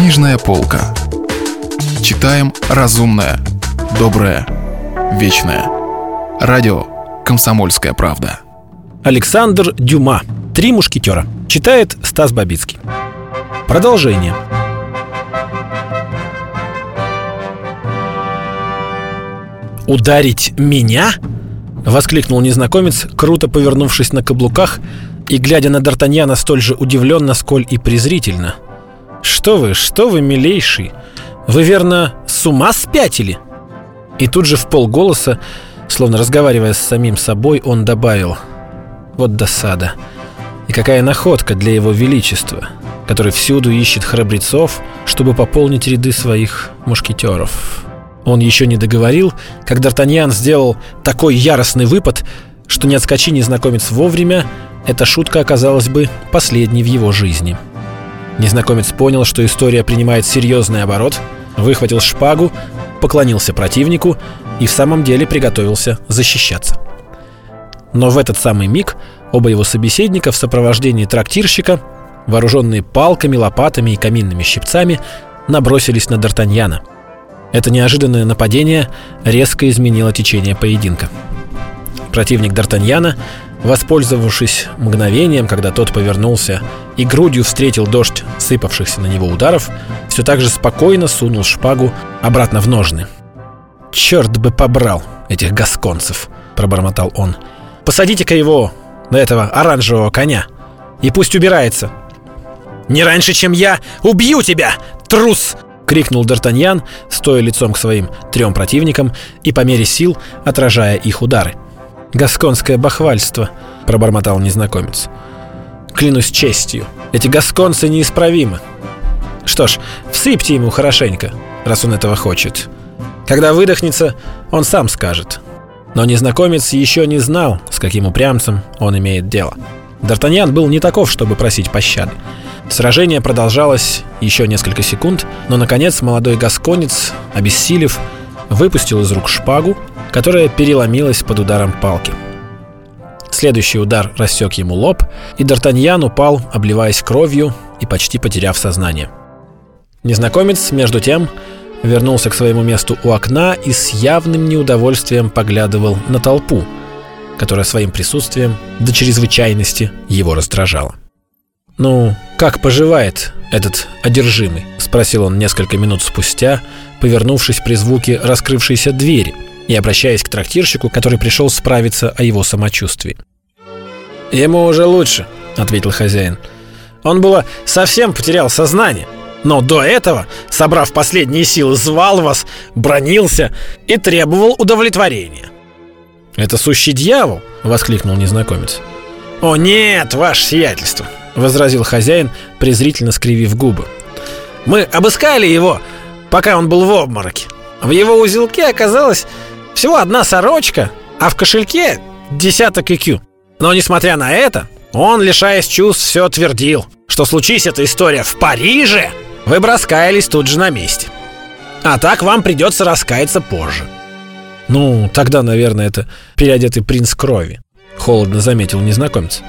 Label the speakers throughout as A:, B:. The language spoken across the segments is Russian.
A: Книжная полка. Читаем разумное, доброе, вечное. Радио «Комсомольская правда».
B: Александр Дюма. «Три мушкетера». Читает Стас Бабицкий. Продолжение. «Ударить меня?» — воскликнул незнакомец, круто повернувшись на каблуках и глядя на Д'Артаньяна столь же удивленно, сколь и презрительно. «Что вы, что вы, милейший? Вы, верно, с ума спятили?» И тут же в полголоса, словно разговаривая с самим собой, он добавил «Вот досада! И какая находка для его величества, который всюду ищет храбрецов, чтобы пополнить ряды своих мушкетеров!» Он еще не договорил, как Д'Артаньян сделал такой яростный выпад, что не отскочи незнакомец вовремя, эта шутка оказалась бы последней в его жизни. Незнакомец понял, что история принимает серьезный оборот, выхватил шпагу, поклонился противнику и в самом деле приготовился защищаться. Но в этот самый миг оба его собеседника в сопровождении трактирщика, вооруженные палками, лопатами и каминными щипцами, набросились на Д'Артаньяна. Это неожиданное нападение резко изменило течение поединка. Противник Д'Артаньяна Воспользовавшись мгновением, когда тот повернулся и грудью встретил дождь сыпавшихся на него ударов, все так же спокойно сунул шпагу обратно в ножны. «Черт бы побрал этих гасконцев!» — пробормотал он. «Посадите-ка его на этого оранжевого коня и пусть убирается!» «Не раньше, чем я убью тебя, трус!» — крикнул Д'Артаньян, стоя лицом к своим трем противникам и по мере сил отражая их удары. «Гасконское бахвальство», — пробормотал незнакомец. «Клянусь честью, эти гасконцы неисправимы. Что ж, всыпьте ему хорошенько, раз он этого хочет. Когда выдохнется, он сам скажет». Но незнакомец еще не знал, с каким упрямцем он имеет дело. Д'Артаньян был не таков, чтобы просить пощады. Сражение продолжалось еще несколько секунд, но, наконец, молодой гасконец, обессилев, выпустил из рук шпагу которая переломилась под ударом палки. Следующий удар рассек ему лоб, и Д'Артаньян упал, обливаясь кровью и почти потеряв сознание. Незнакомец, между тем, вернулся к своему месту у окна и с явным неудовольствием поглядывал на толпу, которая своим присутствием до чрезвычайности его раздражала. «Ну, как поживает этот одержимый?» — спросил он несколько минут спустя, повернувшись при звуке раскрывшейся двери — и обращаясь к трактирщику, который пришел справиться о его самочувствии. «Ему уже лучше», — ответил хозяин. «Он было совсем потерял сознание, но до этого, собрав последние силы, звал вас, бронился и требовал удовлетворения». «Это сущий дьявол!» — воскликнул незнакомец. «О нет, ваше сиятельство!» — возразил хозяин, презрительно скривив губы. «Мы обыскали его, пока он был в обмороке. В его узелке оказалось всего одна сорочка, а в кошельке десяток IQ. Но несмотря на это, он, лишаясь чувств, все твердил, что случись эта история в Париже, вы бы раскаялись тут же на месте. А так вам придется раскаяться позже. Ну, тогда, наверное, это переодетый принц крови, холодно заметил незнакомец.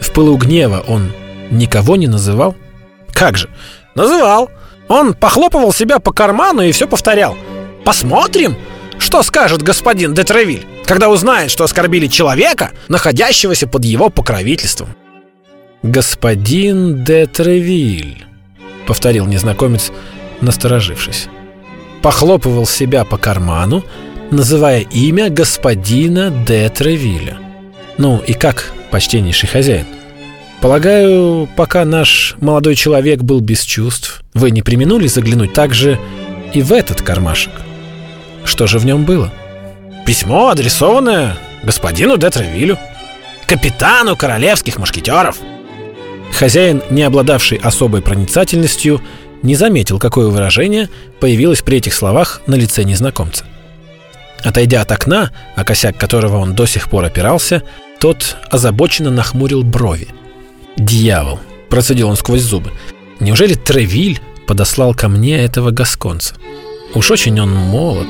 B: В пылу гнева он никого не называл? Как же? Называл. Он похлопывал себя по карману и все повторял. Посмотрим, что скажет господин де Тревиль, когда узнает, что оскорбили человека, находящегося под его покровительством? «Господин де Тревиль», — повторил незнакомец, насторожившись. Похлопывал себя по карману, называя имя господина де Тревиля. «Ну и как, почтеннейший хозяин?» Полагаю, пока наш молодой человек был без чувств, вы не применули заглянуть также и в этот кармашек. Что же в нем было? Письмо, адресованное господину де Тревилю, капитану королевских мушкетеров. Хозяин, не обладавший особой проницательностью, не заметил, какое выражение появилось при этих словах на лице незнакомца. Отойдя от окна, о косяк которого он до сих пор опирался, тот озабоченно нахмурил брови. «Дьявол!» – процедил он сквозь зубы. «Неужели Тревиль подослал ко мне этого гасконца?» Уж очень он молод.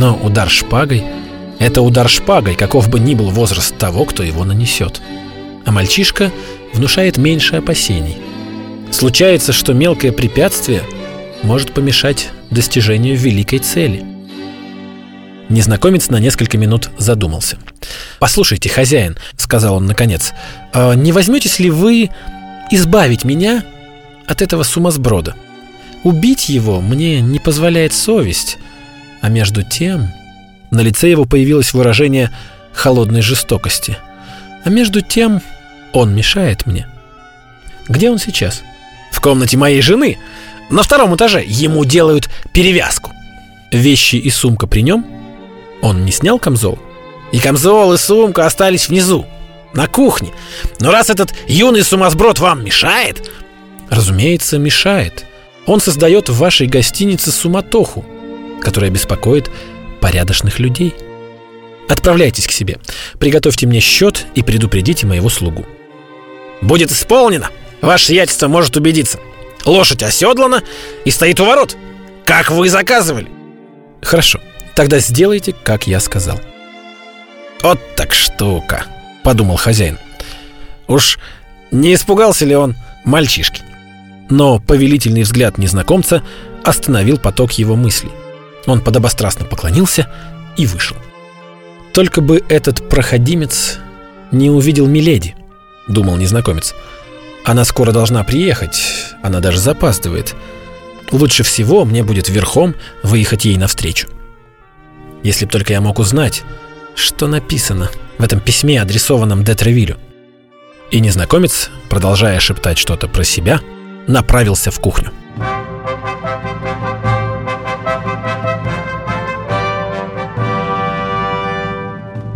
B: Но удар шпагой — это удар шпагой, каков бы ни был возраст того, кто его нанесет. А мальчишка внушает меньше опасений. Случается, что мелкое препятствие может помешать достижению великой цели. Незнакомец на несколько минут задумался. «Послушайте, хозяин», — сказал он наконец, «а «не возьметесь ли вы избавить меня от этого сумасброда? Убить его мне не позволяет совесть, а между тем...» На лице его появилось выражение холодной жестокости. «А между тем он мешает мне. Где он сейчас?» «В комнате моей жены. На втором этаже. Ему делают перевязку». «Вещи и сумка при нем?» Он не снял камзол? И камзол, и сумка остались внизу, на кухне. Но раз этот юный сумасброд вам мешает... Разумеется, мешает. Он создает в вашей гостинице суматоху, которая беспокоит порядочных людей. Отправляйтесь к себе, приготовьте мне счет и предупредите моего слугу. Будет исполнено. Ваше сиятельство может убедиться. Лошадь оседлана и стоит у ворот, как вы заказывали. Хорошо. Тогда сделайте, как я сказал. Вот так штука, подумал хозяин. Уж не испугался ли он мальчишки? Но повелительный взгляд незнакомца остановил поток его мыслей. Он подобострастно поклонился и вышел. Только бы этот проходимец не увидел Миледи, думал незнакомец. Она скоро должна приехать, она даже запаздывает. Лучше всего мне будет верхом выехать ей навстречу. Если б только я мог узнать, что написано в этом письме, адресованном Детревилю. И незнакомец, продолжая шептать что-то про себя, направился в кухню.